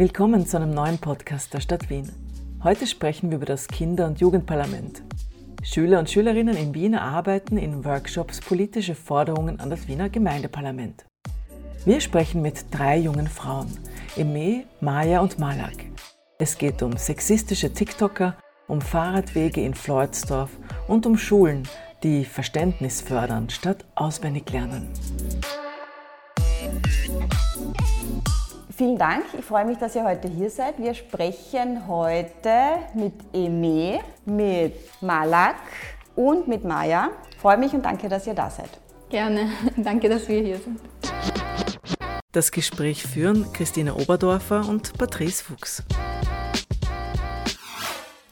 Willkommen zu einem neuen Podcast der Stadt Wien. Heute sprechen wir über das Kinder- und Jugendparlament. Schüler und Schülerinnen in Wien erarbeiten in Workshops politische Forderungen an das Wiener Gemeindeparlament. Wir sprechen mit drei jungen Frauen, Eme, Maya und Malak. Es geht um sexistische TikToker, um Fahrradwege in Floydsdorf und um Schulen, die Verständnis fördern statt auswendig lernen. Vielen Dank. Ich freue mich, dass ihr heute hier seid. Wir sprechen heute mit Eme, mit Malak und mit Maya. Ich freue mich und danke, dass ihr da seid. Gerne. Danke, dass wir hier sind. Das Gespräch führen Christine Oberdorfer und Patrice Fuchs.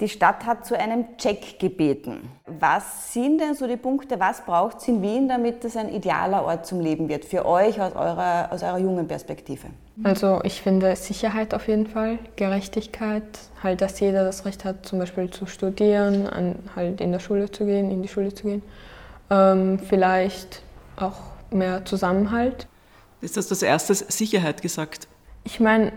Die Stadt hat zu einem Check gebeten. Was sind denn so die Punkte, was braucht es in Wien, damit es ein idealer Ort zum Leben wird, für euch aus eurer, aus eurer jungen Perspektive? Also ich finde Sicherheit auf jeden Fall, Gerechtigkeit, halt, dass jeder das Recht hat, zum Beispiel zu studieren, an, halt in der Schule zu gehen, in die Schule zu gehen. Ähm, vielleicht auch mehr Zusammenhalt. Ist das das erste Sicherheit gesagt? Ich meine,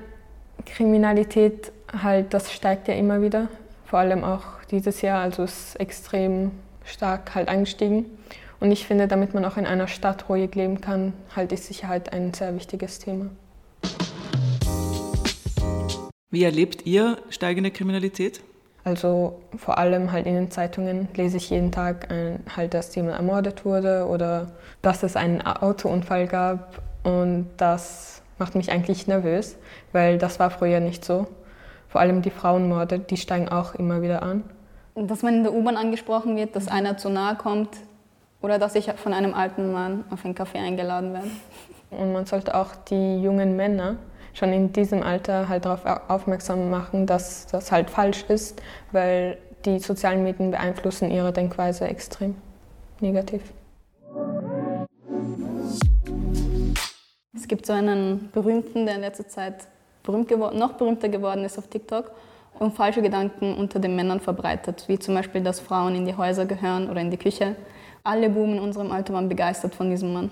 Kriminalität halt, das steigt ja immer wieder vor allem auch dieses Jahr, also ist extrem stark halt angestiegen. Und ich finde, damit man auch in einer Stadt ruhig leben kann, halt ist Sicherheit ein sehr wichtiges Thema. Wie erlebt ihr steigende Kriminalität? Also vor allem halt in den Zeitungen lese ich jeden Tag ein, halt, dass jemand ermordet wurde oder dass es einen Autounfall gab. Und das macht mich eigentlich nervös, weil das war früher nicht so. Vor allem die Frauenmorde, die steigen auch immer wieder an. Dass man in der U-Bahn angesprochen wird, dass einer zu nahe kommt oder dass ich von einem alten Mann auf einen Kaffee eingeladen werde. Und man sollte auch die jungen Männer schon in diesem Alter halt darauf aufmerksam machen, dass das halt falsch ist, weil die sozialen Medien beeinflussen ihre Denkweise extrem negativ. Es gibt so einen berühmten, der in letzter Zeit berühmt geworden, noch berühmter geworden ist auf TikTok und falsche Gedanken unter den Männern verbreitet, wie zum Beispiel, dass Frauen in die Häuser gehören oder in die Küche. Alle Buben in unserem Alter waren begeistert von diesem Mann.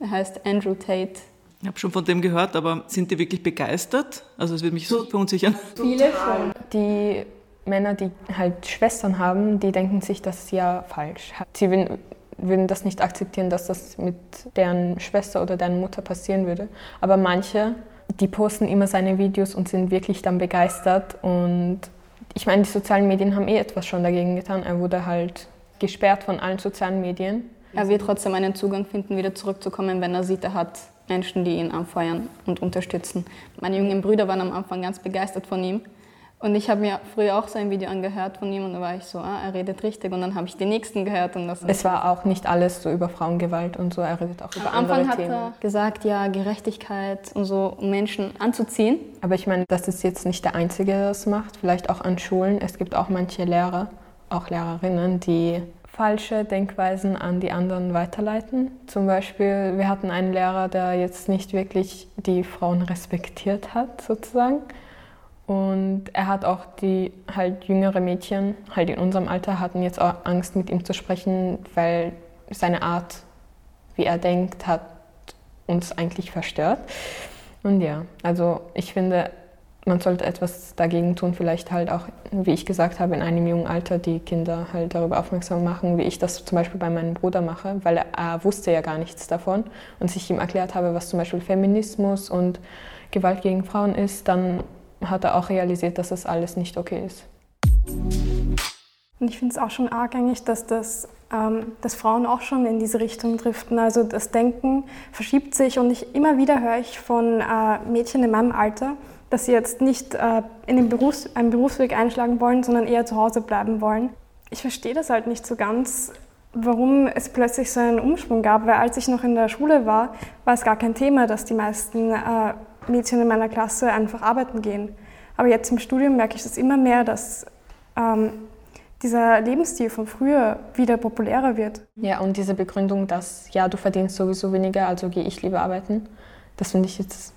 Er heißt Andrew Tate. Ich habe schon von dem gehört, aber sind die wirklich begeistert? Also es würde mich so verunsichern. Viele schon. Die Männer, die halt Schwestern haben, die denken sich, das ist ja falsch. Sie würden das nicht akzeptieren, dass das mit deren Schwester oder deren Mutter passieren würde. Aber manche die posten immer seine Videos und sind wirklich dann begeistert. Und ich meine, die sozialen Medien haben eh etwas schon dagegen getan. Er wurde halt gesperrt von allen sozialen Medien. Er wird trotzdem einen Zugang finden, wieder zurückzukommen, wenn er sieht, er hat Menschen, die ihn anfeuern und unterstützen. Meine jungen Brüder waren am Anfang ganz begeistert von ihm. Und ich habe mir früher auch so ein Video angehört von ihm und da war ich so, ah, er redet richtig. Und dann habe ich den nächsten gehört. Und das es war auch nicht alles so über Frauengewalt und so, er redet auch über Am andere Anfang hat er gesagt, ja, Gerechtigkeit und so, um Menschen anzuziehen. Aber ich meine, das ist jetzt nicht der Einzige, der das macht. Vielleicht auch an Schulen. Es gibt auch manche Lehrer, auch Lehrerinnen, die falsche Denkweisen an die anderen weiterleiten. Zum Beispiel, wir hatten einen Lehrer, der jetzt nicht wirklich die Frauen respektiert hat, sozusagen. Und er hat auch die halt jüngere Mädchen, halt in unserem Alter, hatten jetzt auch Angst, mit ihm zu sprechen, weil seine Art, wie er denkt, hat uns eigentlich verstört. Und ja, also ich finde, man sollte etwas dagegen tun, vielleicht halt auch, wie ich gesagt habe, in einem jungen Alter die Kinder halt darüber aufmerksam machen, wie ich das zum Beispiel bei meinem Bruder mache, weil er, er wusste ja gar nichts davon und ich ihm erklärt habe, was zum Beispiel Feminismus und Gewalt gegen Frauen ist, dann hat er auch realisiert, dass das alles nicht okay ist. Und ich finde es auch schon arg eigentlich, dass, das, ähm, dass Frauen auch schon in diese Richtung driften. Also das Denken verschiebt sich und ich, immer wieder höre ich von äh, Mädchen in meinem Alter, dass sie jetzt nicht äh, in den Berufs-, einen Berufsweg einschlagen wollen, sondern eher zu Hause bleiben wollen. Ich verstehe das halt nicht so ganz, warum es plötzlich so einen Umschwung gab, weil als ich noch in der Schule war, war es gar kein Thema, dass die meisten äh, Mädchen in meiner Klasse einfach arbeiten gehen. Aber jetzt im Studium merke ich das immer mehr, dass ähm, dieser Lebensstil von früher wieder populärer wird. Ja, und diese Begründung, dass ja, du verdienst sowieso weniger, also gehe ich lieber arbeiten, das finde ich jetzt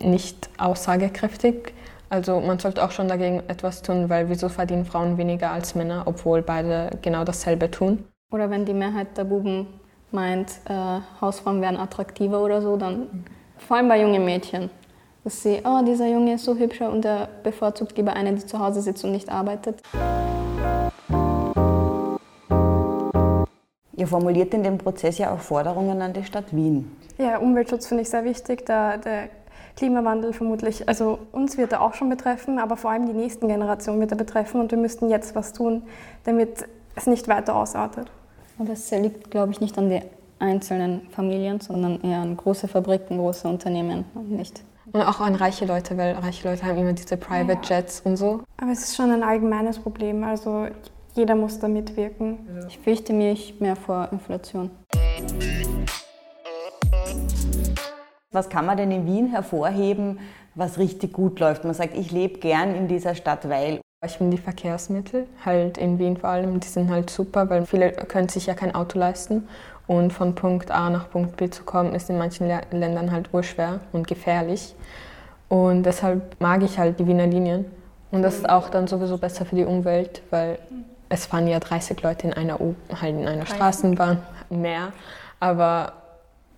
nicht aussagekräftig. Also man sollte auch schon dagegen etwas tun, weil wieso verdienen Frauen weniger als Männer, obwohl beide genau dasselbe tun? Oder wenn die Mehrheit der Buben meint, äh, Hausfrauen wären attraktiver oder so, dann vor allem bei jungen Mädchen. dass sie, oh, dieser Junge ist so hübsch und er bevorzugt lieber eine, die zu Hause sitzt und nicht arbeitet. Ihr formuliert in dem Prozess ja auch Forderungen an die Stadt Wien. Ja, Umweltschutz finde ich sehr wichtig. Da, der Klimawandel vermutlich, also uns wird er auch schon betreffen, aber vor allem die nächsten Generationen wird er betreffen und wir müssten jetzt was tun, damit es nicht weiter ausartet. Und das liegt, glaube ich, nicht an den einzelnen Familien, sondern eher an große Fabriken, große Unternehmen und nicht. Und auch an reiche Leute, weil reiche Leute haben immer diese Private Jets und so. Aber es ist schon ein allgemeines Problem. Also jeder muss da mitwirken. Ich fürchte mich mehr vor Inflation. Was kann man denn in Wien hervorheben, was richtig gut läuft? Man sagt, ich lebe gern in dieser Stadt, weil. Ich finde die Verkehrsmittel halt in Wien vor allem, die sind halt super, weil viele können sich ja kein Auto leisten. Und von Punkt A nach Punkt B zu kommen, ist in manchen Ländern halt urschwer und gefährlich. Und deshalb mag ich halt die Wiener Linien. Und das ist auch dann sowieso besser für die Umwelt, weil es fahren ja 30 Leute in einer, U halt in einer Straßenbahn mehr, aber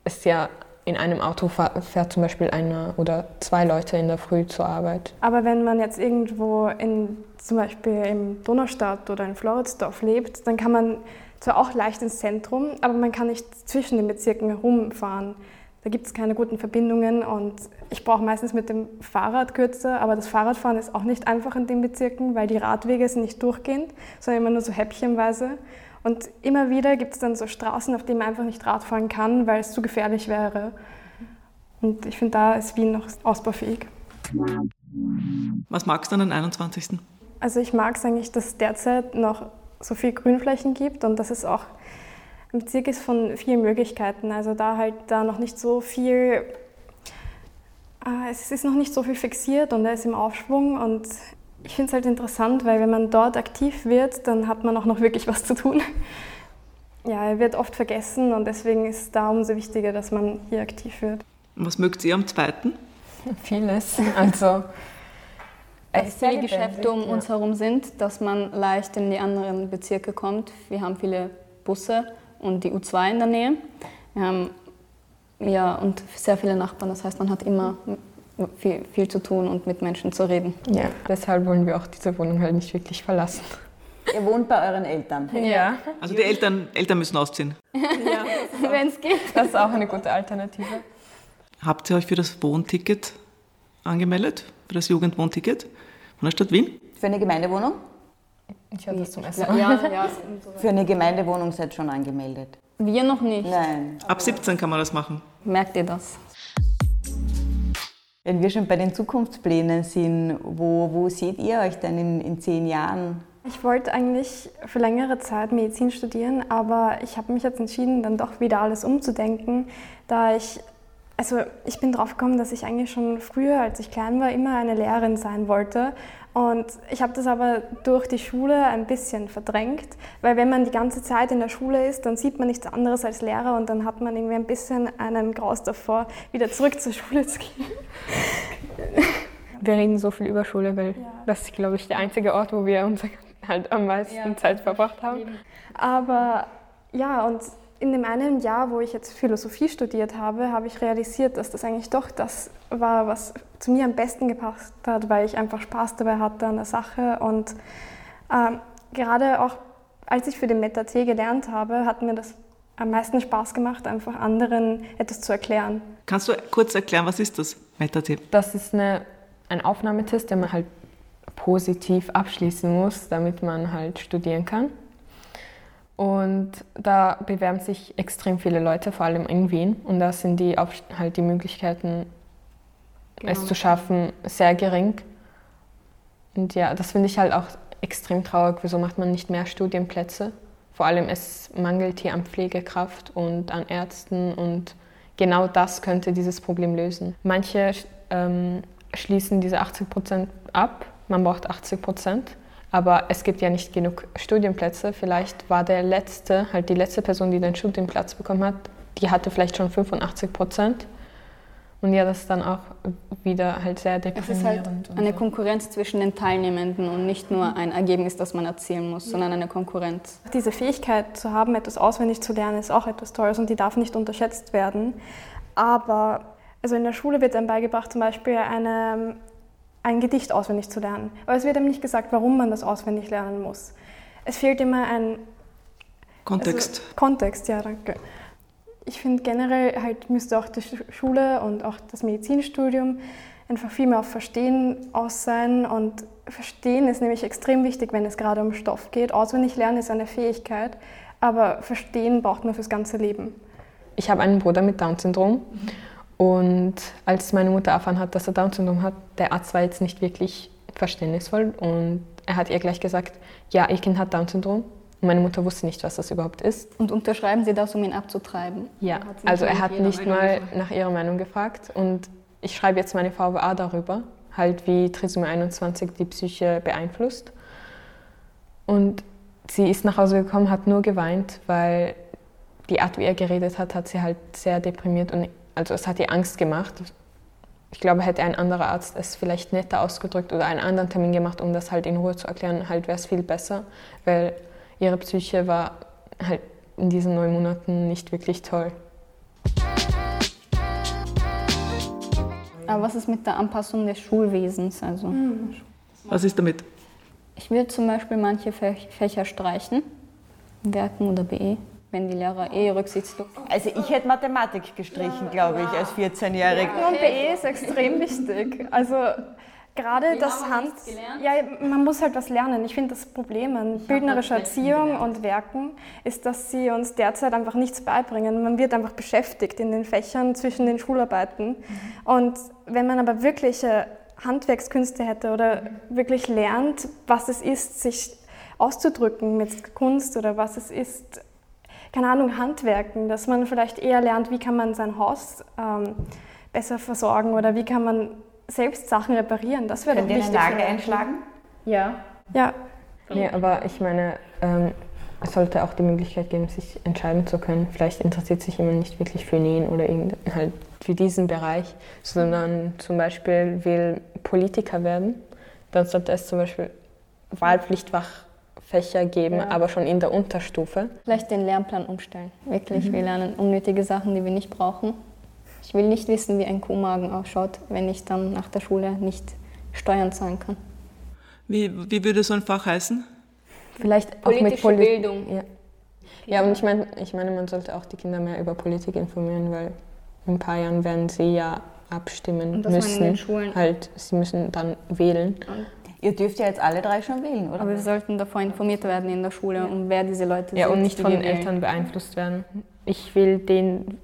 es ist ja in einem Auto fährt zum Beispiel einer oder zwei Leute in der Früh zur Arbeit. Aber wenn man jetzt irgendwo in, zum Beispiel im Donaustadt oder in Floridsdorf lebt, dann kann man zwar auch leicht ins Zentrum, aber man kann nicht zwischen den Bezirken herumfahren. Da gibt es keine guten Verbindungen und ich brauche meistens mit dem Fahrrad kürzer, aber das Fahrradfahren ist auch nicht einfach in den Bezirken, weil die Radwege sind nicht durchgehend, sondern immer nur so häppchenweise. Und immer wieder gibt es dann so Straßen, auf denen man einfach nicht Rad fahren kann, weil es zu gefährlich wäre. Und ich finde, da ist Wien noch ausbaufähig. Was magst du an den 21.? Also ich mag es eigentlich, dass derzeit noch so viel Grünflächen gibt und dass es auch ein Bezirk ist von vielen Möglichkeiten. Also da halt da noch nicht so viel, äh, es ist noch nicht so viel fixiert und er ist im Aufschwung und ich finde es halt interessant, weil wenn man dort aktiv wird, dann hat man auch noch wirklich was zu tun. Ja, er wird oft vergessen und deswegen ist es da umso wichtiger, dass man hier aktiv wird. Was mögt ihr am zweiten? Vieles. Also dass viele Geschäfte um uns herum sind, dass man leicht in die anderen Bezirke kommt. Wir haben viele Busse und die U2 in der Nähe. Wir haben ja, und sehr viele Nachbarn. Das heißt, man hat immer viel, viel zu tun und mit Menschen zu reden. Ja, deshalb wollen wir auch diese Wohnung halt nicht wirklich verlassen. Ihr wohnt bei euren Eltern? Ja. Also die Eltern, Eltern müssen ausziehen? Ja, wenn es geht. Das ist auch eine gute Alternative. Habt ihr euch für das Wohnticket angemeldet? Für das Jugendwohnticket von der Stadt Wien? Für eine Gemeindewohnung? Ich habe das zum ersten Mal. Ja, ja, Für eine Gemeindewohnung seid ihr schon angemeldet? Wir noch nicht. Nein. Ab 17 kann man das machen. Merkt ihr das? Wenn wir schon bei den Zukunftsplänen sind, wo, wo seht ihr euch denn in, in zehn Jahren? Ich wollte eigentlich für längere Zeit Medizin studieren, aber ich habe mich jetzt entschieden, dann doch wieder alles umzudenken, da ich also ich bin drauf gekommen, dass ich eigentlich schon früher, als ich klein war, immer eine Lehrerin sein wollte. Und ich habe das aber durch die Schule ein bisschen verdrängt, weil wenn man die ganze Zeit in der Schule ist, dann sieht man nichts anderes als Lehrer und dann hat man irgendwie ein bisschen einen Graus davor, wieder zurück zur Schule zu gehen. Wir reden so viel über Schule, weil ja. das ist, glaube ich, der einzige Ort, wo wir uns halt am meisten ja. Zeit verbracht haben. Aber ja, und in dem einen Jahr, wo ich jetzt Philosophie studiert habe, habe ich realisiert, dass das eigentlich doch das war, was zu mir am besten gepasst hat, weil ich einfach Spaß dabei hatte an der Sache. Und äh, gerade auch als ich für den MetaT gelernt habe, hat mir das am meisten Spaß gemacht, einfach anderen etwas zu erklären. Kannst du kurz erklären, was ist das MetaT? Das ist eine, ein Aufnahmetest, den man halt positiv abschließen muss, damit man halt studieren kann. Und da bewerben sich extrem viele Leute, vor allem in Wien. Und da sind die, halt die Möglichkeiten, genau. es zu schaffen, sehr gering. Und ja, das finde ich halt auch extrem traurig. Wieso macht man nicht mehr Studienplätze? Vor allem es mangelt hier an Pflegekraft und an Ärzten und genau das könnte dieses Problem lösen. Manche ähm, schließen diese 80 Prozent ab. Man braucht 80 Prozent. Aber es gibt ja nicht genug Studienplätze. Vielleicht war der letzte, halt die letzte Person, die den Studienplatz bekommen hat, die hatte vielleicht schon 85 Prozent. Und ja, das ist dann auch wieder halt sehr deprimierend. Es ist halt eine. Konkurrenz zwischen den Teilnehmenden und nicht nur ein Ergebnis, das man erzielen muss, sondern eine Konkurrenz. Diese Fähigkeit zu haben, etwas auswendig zu lernen, ist auch etwas Tolles und die darf nicht unterschätzt werden. Aber Also in der Schule wird einem beigebracht, zum Beispiel eine, ein Gedicht auswendig zu lernen. Aber es wird einem nicht gesagt, warum man das auswendig lernen muss. Es fehlt immer ein Kontext. Also, Kontext, ja, danke. Ich finde generell halt müsste auch die Schule und auch das Medizinstudium einfach viel mehr auf Verstehen aus sein. Und Verstehen ist nämlich extrem wichtig, wenn es gerade um Stoff geht. Auswendig lernen ist eine Fähigkeit, aber Verstehen braucht man fürs ganze Leben. Ich habe einen Bruder mit Down-Syndrom. Und als meine Mutter erfahren hat, dass er Down-Syndrom hat, der Arzt war jetzt nicht wirklich verständnisvoll und er hat ihr gleich gesagt, ja, ihr Kind hat Down-Syndrom. Und meine Mutter wusste nicht, was das überhaupt ist. Und unterschreiben Sie das, um ihn abzutreiben? Ja, also er hat nicht mal nach ihrer Meinung gefragt. Und ich schreibe jetzt meine VWA darüber, halt wie Trisomie 21 die Psyche beeinflusst. Und sie ist nach Hause gekommen, hat nur geweint, weil die Art, wie er geredet hat, hat sie halt sehr deprimiert und also es hat ihr Angst gemacht. Ich glaube, hätte ein anderer Arzt es vielleicht netter ausgedrückt oder einen anderen Termin gemacht, um das halt in Ruhe zu erklären, halt wäre es viel besser, weil ihre Psyche war halt in diesen neun Monaten nicht wirklich toll. Aber was ist mit der Anpassung des Schulwesens? Also, hm. Was ist damit? Ich würde zum Beispiel manche Fächer streichen, Werken oder BE, wenn die Lehrer eh rücksichtslos Also ich hätte Mathematik gestrichen, glaube ich, als 14-Jährige. Und BE ist extrem wichtig. Also gerade das Hand. Ja, man muss halt was lernen. Ich finde das Problem an bildnerischer Erziehung und Werken ist, dass sie uns derzeit einfach nichts beibringen. Man wird einfach beschäftigt in den Fächern zwischen den Schularbeiten. Mhm. Und wenn man aber wirkliche Handwerkskünste hätte oder wirklich lernt, was es ist, sich auszudrücken mit Kunst oder was es ist, keine Ahnung, Handwerken, dass man vielleicht eher lernt, wie kann man sein Haus ähm, besser versorgen oder wie kann man selbst Sachen reparieren. Das wäre doch wichtig. Nagel einschlagen? Ja. Ja. Nee, aber ich meine, ähm, es sollte auch die Möglichkeit geben, sich entscheiden zu können. Vielleicht interessiert sich jemand nicht wirklich für Nähen oder halt für diesen Bereich, sondern zum Beispiel will Politiker werden. Dann sollte es zum Beispiel Wahlpflichtfachfächer geben, ja. aber schon in der Unterstufe. Vielleicht den Lernplan umstellen. Wirklich, mhm. wir lernen unnötige Sachen, die wir nicht brauchen. Ich will nicht wissen, wie ein Kuhmagen ausschaut, wenn ich dann nach der Schule nicht Steuern zahlen kann. Wie, wie würde so ein Fach heißen? Vielleicht Politische auch mit Poli Bildung. Ja. ja, und ich meine, ich meine, man sollte auch die Kinder mehr über Politik informieren, weil in ein paar Jahren werden sie ja abstimmen und das müssen. In den Schulen. Halt, sie müssen dann wählen. Und Ihr dürft ja jetzt alle drei schon wählen, oder? Aber wir sollten davor informiert werden in der Schule, ja. um wer diese Leute ja, sind. Ja, und nicht von den Eltern beeinflusst werden. Ich will den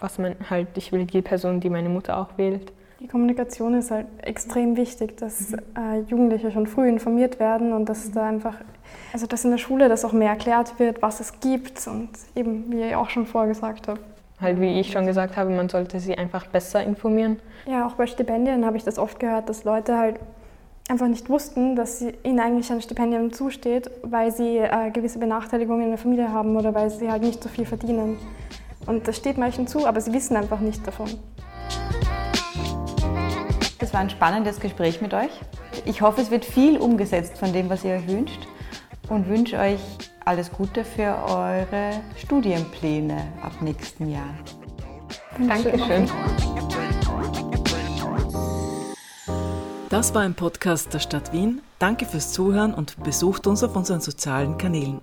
was man halt, ich will die Person, die meine Mutter auch wählt. Die Kommunikation ist halt extrem wichtig, dass mhm. äh, Jugendliche schon früh informiert werden und dass da einfach, also dass in der Schule das auch mehr erklärt wird, was es gibt und eben, wie ihr auch schon vorgesagt habt. Halt, wie ich schon gesagt habe, man sollte sie einfach besser informieren. Ja, auch bei Stipendien habe ich das oft gehört, dass Leute halt einfach nicht wussten, dass ihnen eigentlich ein Stipendium zusteht, weil sie äh, gewisse Benachteiligungen in der Familie haben oder weil sie halt nicht so viel verdienen. Und das steht manchen zu, aber sie wissen einfach nicht davon. Es war ein spannendes Gespräch mit euch. Ich hoffe, es wird viel umgesetzt von dem, was ihr euch wünscht und wünsche euch alles Gute für eure Studienpläne ab nächsten Jahr. Dankeschön. Das war ein Podcast der Stadt Wien. Danke fürs Zuhören und besucht uns auf unseren sozialen Kanälen.